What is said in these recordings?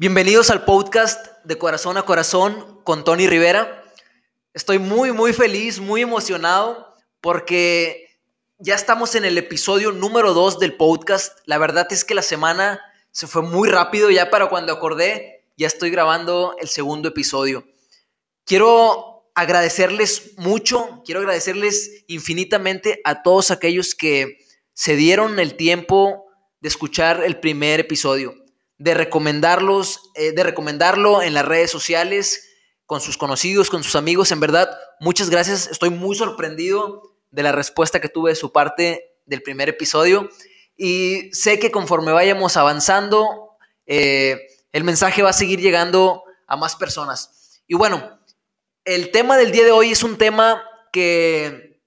Bienvenidos al podcast de Corazón a Corazón con Tony Rivera. Estoy muy, muy feliz, muy emocionado porque ya estamos en el episodio número 2 del podcast. La verdad es que la semana se fue muy rápido, ya para cuando acordé, ya estoy grabando el segundo episodio. Quiero agradecerles mucho, quiero agradecerles infinitamente a todos aquellos que se dieron el tiempo de escuchar el primer episodio de recomendarlos, eh, de recomendarlo en las redes sociales, con sus conocidos, con sus amigos. En verdad, muchas gracias. Estoy muy sorprendido de la respuesta que tuve de su parte del primer episodio. Y sé que conforme vayamos avanzando, eh, el mensaje va a seguir llegando a más personas. Y bueno, el tema del día de hoy es un tema que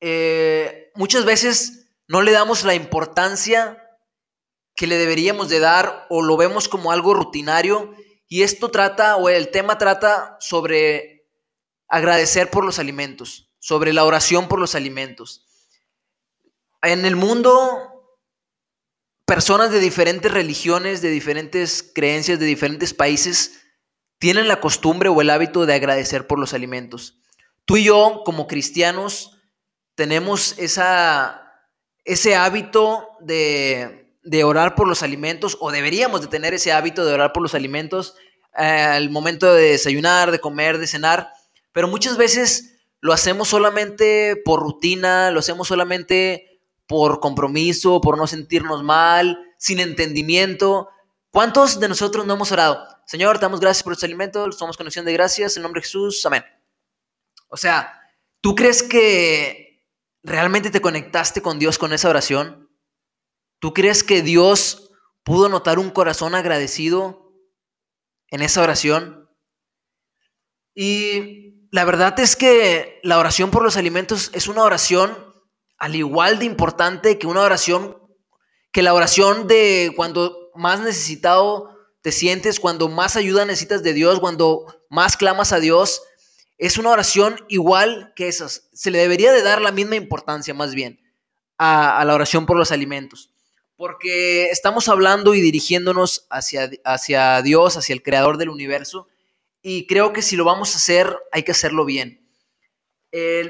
eh, muchas veces no le damos la importancia que le deberíamos de dar o lo vemos como algo rutinario. Y esto trata, o el tema trata sobre agradecer por los alimentos, sobre la oración por los alimentos. En el mundo, personas de diferentes religiones, de diferentes creencias, de diferentes países, tienen la costumbre o el hábito de agradecer por los alimentos. Tú y yo, como cristianos, tenemos esa, ese hábito de, de orar por los alimentos o deberíamos de tener ese hábito de orar por los alimentos eh, al momento de desayunar, de comer, de cenar, pero muchas veces lo hacemos solamente por rutina, lo hacemos solamente por compromiso, por no sentirnos mal, sin entendimiento. ¿Cuántos de nosotros no hemos orado? Señor, te damos gracias por los alimentos, somos conexión de gracias, en nombre de Jesús, amén. O sea, ¿tú crees que realmente te conectaste con Dios con esa oración? ¿Tú crees que Dios pudo notar un corazón agradecido en esa oración? Y la verdad es que la oración por los alimentos es una oración al igual de importante que una oración, que la oración de cuando más necesitado te sientes, cuando más ayuda necesitas de Dios, cuando más clamas a Dios. Es una oración igual que esas. Se le debería de dar la misma importancia más bien a, a la oración por los alimentos porque estamos hablando y dirigiéndonos hacia, hacia Dios, hacia el creador del universo, y creo que si lo vamos a hacer, hay que hacerlo bien.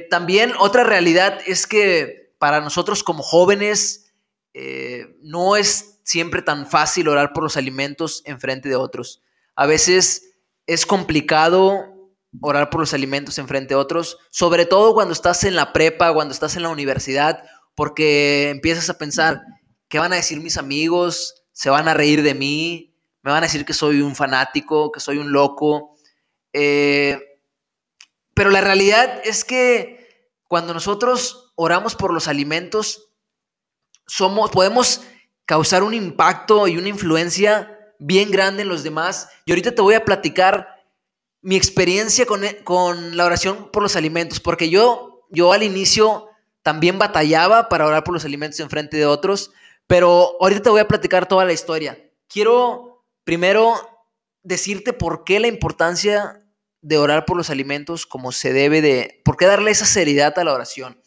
también otra realidad es que para nosotros como jóvenes eh, no es siempre tan fácil orar por los alimentos en frente de otros. A veces es complicado orar por los alimentos en frente de otros, sobre todo cuando estás en la prepa, cuando estás en la universidad, porque empiezas a pensar, ¿Qué van a decir mis amigos? ¿Se van a reír de mí? ¿Me van a decir que soy un fanático, que soy un loco? Eh, pero la realidad es que cuando nosotros oramos por los alimentos, somos, podemos causar un impacto y una influencia bien grande en los demás. Y ahorita te voy a platicar mi experiencia con, con la oración por los alimentos, porque yo, yo al inicio también batallaba para orar por los alimentos en frente de otros, pero ahorita te voy a platicar toda la historia. Quiero primero decirte por qué la importancia de orar por los alimentos como se debe de, por qué darle esa seriedad a la oración.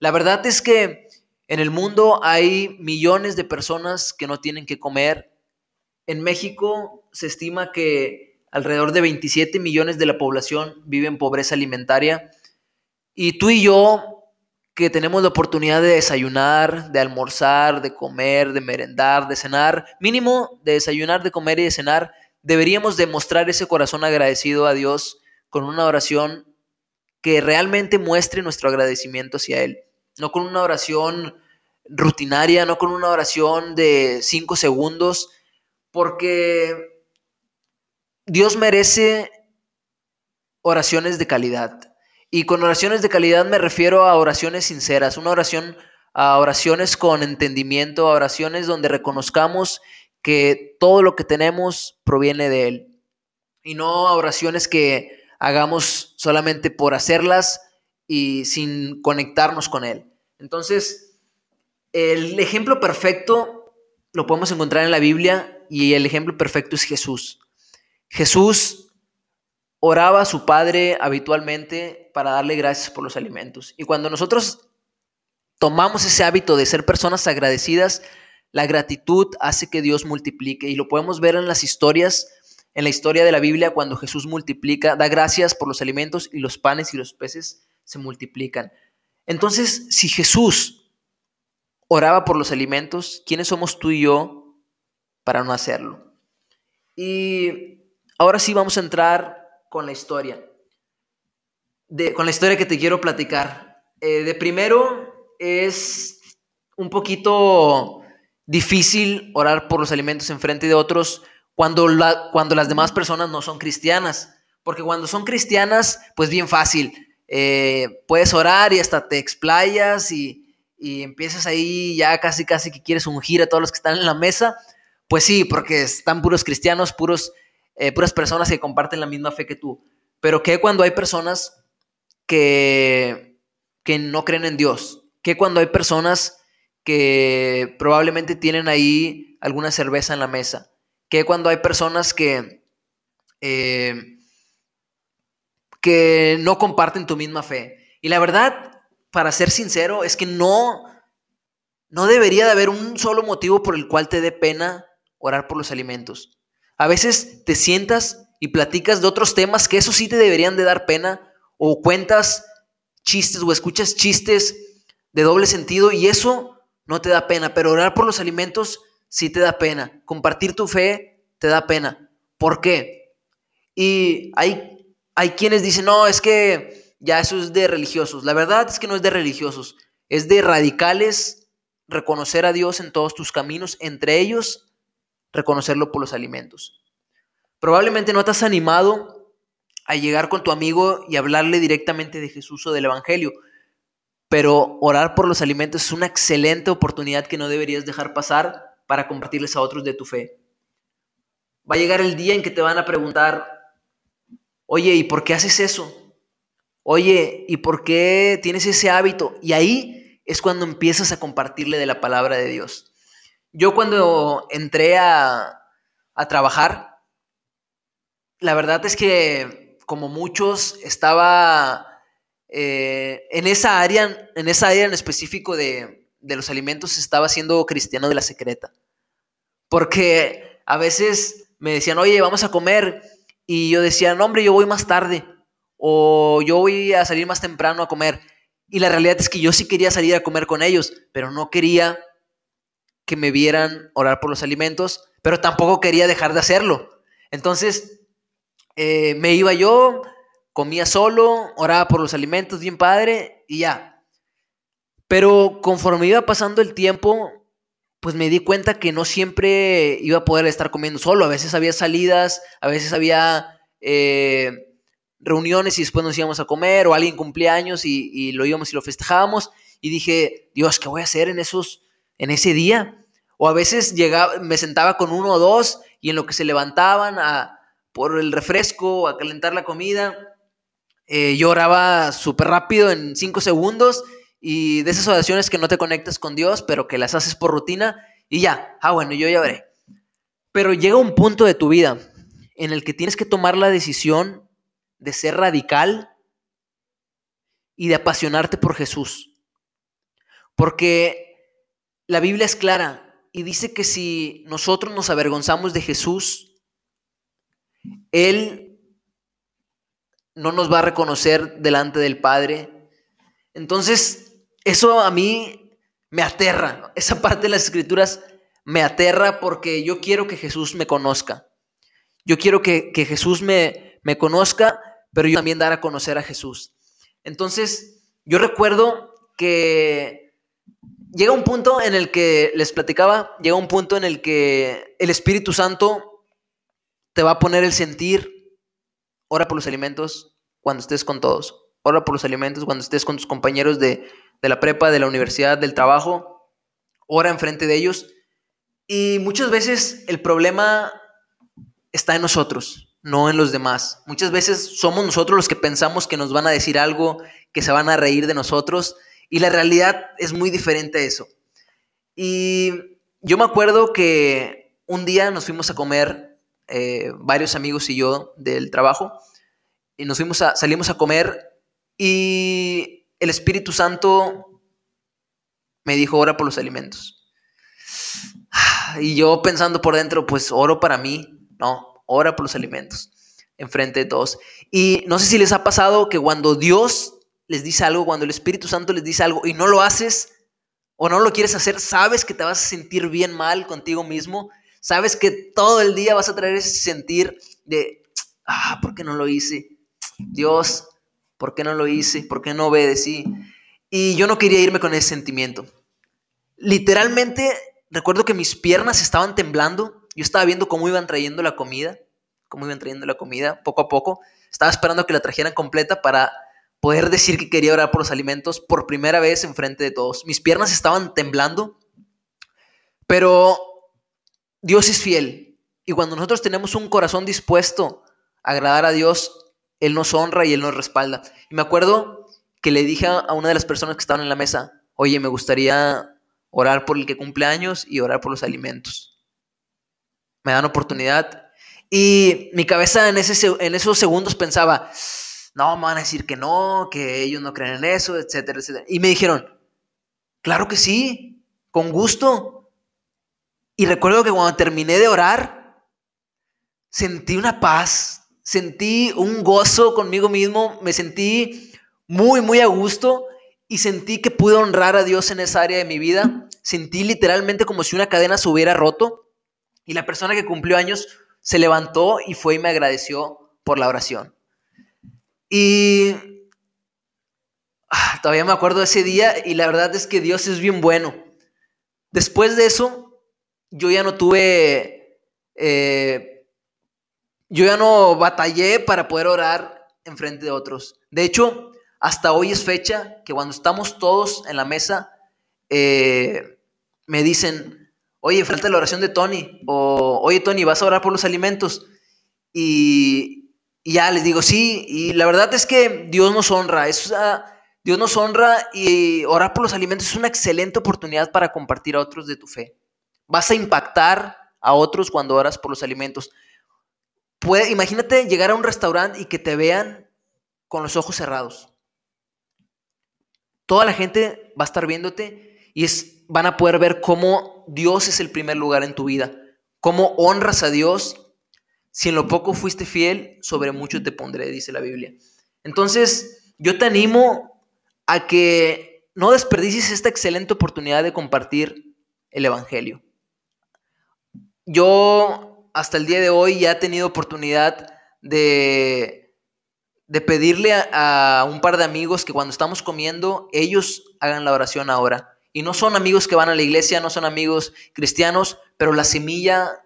La verdad es que en el mundo hay millones de personas que no tienen que comer. En México se estima que alrededor de 27 millones de la población vive en pobreza alimentaria. Y tú y yo que tenemos la oportunidad de desayunar, de almorzar, de comer, de merendar, de cenar, mínimo de desayunar, de comer y de cenar, deberíamos demostrar ese corazón agradecido a Dios con una oración que realmente muestre nuestro agradecimiento hacia Él, no con una oración rutinaria, no con una oración de cinco segundos, porque Dios merece oraciones de calidad. Y con oraciones de calidad me refiero a oraciones sinceras, una oración, a oraciones con entendimiento, a oraciones donde reconozcamos que todo lo que tenemos proviene de Él. Y no a oraciones que hagamos solamente por hacerlas y sin conectarnos con Él. Entonces, el ejemplo perfecto lo podemos encontrar en la Biblia y el ejemplo perfecto es Jesús. Jesús oraba a su padre habitualmente para darle gracias por los alimentos. Y cuando nosotros tomamos ese hábito de ser personas agradecidas, La gratitud hace que Dios multiplique y lo podemos ver en las historias, en la historia de la Biblia, cuando Jesús multiplica, da gracias por los alimentos y los panes y los peces se multiplican. Entonces, si Jesús oraba por los alimentos, ¿quiénes somos tú y yo para no hacerlo? Y ahora sí vamos a entrar con la historia. De, con la historia que te quiero platicar. Eh, de primero, es un poquito difícil orar por los alimentos en frente de otros cuando, cuando las demás personas no son cristianas. Porque cuando son cristianas, pues bien fácil. Eh, puedes orar y hasta te explayas y, y, empiezas ahí ya casi casi que quieres ungir a todos los que están en la mesa. Pues sí, porque están puros cristianos, puros, eh, puras personas que comparten la misma fe que tú. Pero ¿qué cuando hay personas que, que no creen en Dios? ¿Qué cuando hay personas que probablemente tienen ahí alguna cerveza en la mesa. Que cuando hay personas que, eh, que no comparten tu misma fe. Y la verdad, para ser sincero, es que no, no debería de haber un solo motivo por el cual te dé pena orar por los alimentos. A veces te sientas y platicas de otros temas que eso sí te deberían de dar pena, o cuentas chistes o escuchas chistes de doble sentido y eso no te da pena, pero orar por los alimentos sí te da pena. Compartir tu fe te da pena. ¿Por qué? Y hay, hay quienes dicen, no, es que ya eso es de religiosos. La verdad es que no es de religiosos, es de radicales reconocer a Dios en todos tus caminos, entre ellos reconocerlo por los alimentos. Probablemente no has animado a llegar con tu amigo y hablarle directamente de Jesús o del Evangelio, pero orar por los alimentos es una excelente oportunidad que no deberías dejar pasar para compartirles a otros de tu fe. Va a llegar el día en que te van a preguntar, oye, ¿y por qué haces eso? Oye, ¿y por qué tienes ese hábito? Y ahí es cuando empiezas a compartirle de la palabra de Dios. Yo cuando entré a, a trabajar, la verdad es que como muchos estaba eh, en, esa área, en esa área en específico de, de los alimentos estaba siendo cristiano de la secreta. Porque a veces me decían, oye, vamos a comer. Y yo decía, no, hombre, yo voy más tarde. O yo voy a salir más temprano a comer. Y la realidad es que yo sí quería salir a comer con ellos, pero no quería que me vieran orar por los alimentos, pero tampoco quería dejar de hacerlo. Entonces, eh, me iba yo, comía solo, oraba por los alimentos, bien padre, y ya. Pero conforme iba pasando el tiempo, pues me di cuenta que no siempre iba a poder estar comiendo solo. A veces había salidas, a veces había eh, reuniones y después nos íbamos a comer, o alguien cumplía años y, lo íbamos y lo festejábamos. Y dije, Dios, ¿qué voy a hacer en, esos, en ese día? O a veces llegaba, me sentaba con uno o dos y en lo que se levantaban a, por el refresco, a calentar la comida, eh, yo oraba súper rápido en cinco segundos y de esas oraciones que no te conectas con Dios, pero que las haces por rutina y ya, ah, bueno, yo ya veré. Pero llega un punto de tu vida en el que tienes que tomar la decisión de ser radical y de apasionarte por Jesús. Porque la Biblia es clara y dice que si nosotros nos avergonzamos de Jesús, Él no nos va a reconocer delante del Padre. Entonces, eso a mí me aterra. Esa parte de las escrituras me aterra porque yo quiero que Jesús me conozca. Yo quiero que, Jesús me, me conozca, pero yo también dar a conocer a Jesús. Entonces, yo recuerdo que llega un punto en el que les platicaba, llega un punto en el que el Espíritu Santo te va a poner el sentir, Ora por los alimentos cuando estés con todos. Ora por los alimentos cuando estés con tus compañeros de, la prepa, de la universidad, del trabajo. Ora enfrente de ellos. Y muchas veces el problema está en nosotros, no en los demás. Muchas veces somos nosotros los que pensamos que nos van a decir algo, que se van a reír de nosotros. Y la realidad es muy diferente a eso. Y yo me acuerdo que un día nos fuimos a comer eh, varios amigos y yo del trabajo, y nos fuimos a, salimos a comer y el Espíritu Santo me dijo, ora por los alimentos. Y yo pensando por dentro, pues oro para mí, no, ora por los alimentos, enfrente de todos. Y no sé si les ha pasado que cuando Dios les dice algo, cuando el Espíritu Santo les dice algo y no lo haces o no lo quieres hacer, sabes que te vas a sentir bien mal contigo mismo, sabes que todo el día vas a traer ese sentir de, ah, ¿por qué no lo hice? Dios, ¿por qué no lo hice? ¿Por qué no obedecí? Y yo no quería irme con ese sentimiento. Literalmente, recuerdo que mis piernas estaban temblando, yo estaba viendo cómo iban trayendo la comida, cómo iban trayendo la comida poco a poco, estaba esperando que la trajeran completa para poder decir que quería orar por los alimentos por primera vez en frente de todos. Mis piernas estaban temblando, pero Dios es fiel. Y cuando nosotros tenemos un corazón dispuesto a agradar a Dios, Él nos honra y Él nos respalda. Y me acuerdo que le dije a una de las personas que estaban en la mesa, oye, me gustaría orar por el que cumple años y orar por los alimentos. Me dan oportunidad. Y mi cabeza en esos segundos pensaba, no, me van a decir que no, que ellos no creen en eso, etcétera, etcétera. Y me dijeron, claro que sí, con gusto. Y recuerdo que cuando terminé de orar, sentí una paz, sentí un gozo conmigo mismo, me sentí muy, muy a gusto y sentí que pude honrar a Dios en esa área de mi vida. Sentí literalmente como si una cadena se hubiera roto y la persona que cumplió años se levantó y fue y me agradeció por la oración. Y ah, todavía me acuerdo de ese día y la verdad es que Dios es bien bueno. Después de eso, yo ya no tuve, eh, yo ya no batallé para poder orar en frente de otros. De hecho, hasta hoy es fecha que cuando estamos todos en la mesa, eh, me dicen, oye, falta la oración de Tony, o oye, Tony, ¿vas a orar por los alimentos? Y, y ya les digo, sí, y la verdad es que Dios nos honra, es, Dios nos honra y orar por los alimentos es una excelente oportunidad para compartir a otros de tu fe. Vas a impactar a otros cuando oras por los alimentos. Puede, imagínate llegar a un restaurante y que te vean con los ojos cerrados. Toda la gente va a estar viéndote y es, van a poder ver cómo Dios es el primer lugar en tu vida, cómo honras a Dios si en lo poco fuiste fiel, sobre mucho te pondré, dice la Biblia. Entonces, yo te animo a que no desperdicies esta excelente oportunidad de compartir el Evangelio. Yo hasta el día de hoy ya he tenido oportunidad de, de pedirle a, a un par de amigos que cuando estamos comiendo, ellos hagan la oración ahora. Y no son amigos que van a la iglesia, no son amigos cristianos, pero la semilla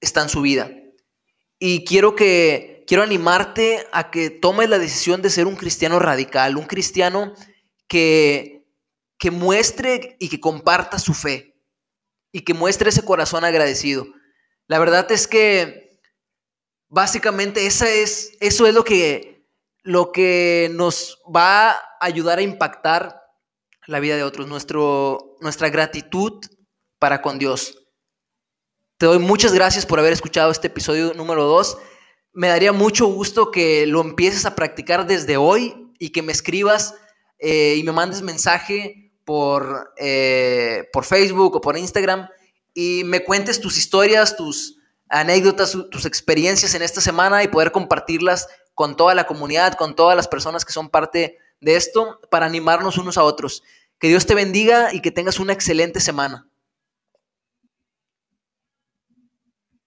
está en su vida. Y quiero que quiero animarte a que tomes la decisión de ser un cristiano radical, un cristiano que que muestre y que comparta su fe y que muestre ese corazón agradecido. La verdad es que básicamente esa es, eso es lo que, lo que nos va a ayudar a impactar la vida de otros, nuestro, nuestra gratitud para con Dios. Te doy muchas gracias por haber escuchado este episodio número 2. Me daría mucho gusto que lo empieces a practicar desde hoy y que me escribas eh, y me mandes mensaje por, eh, por Facebook o por Instagram y me cuentes tus historias, tus anécdotas, tus experiencias en esta semana y poder compartirlas con toda la comunidad, con todas las personas que son parte de esto para animarnos unos a otros. Que Dios te bendiga y que tengas una excelente semana.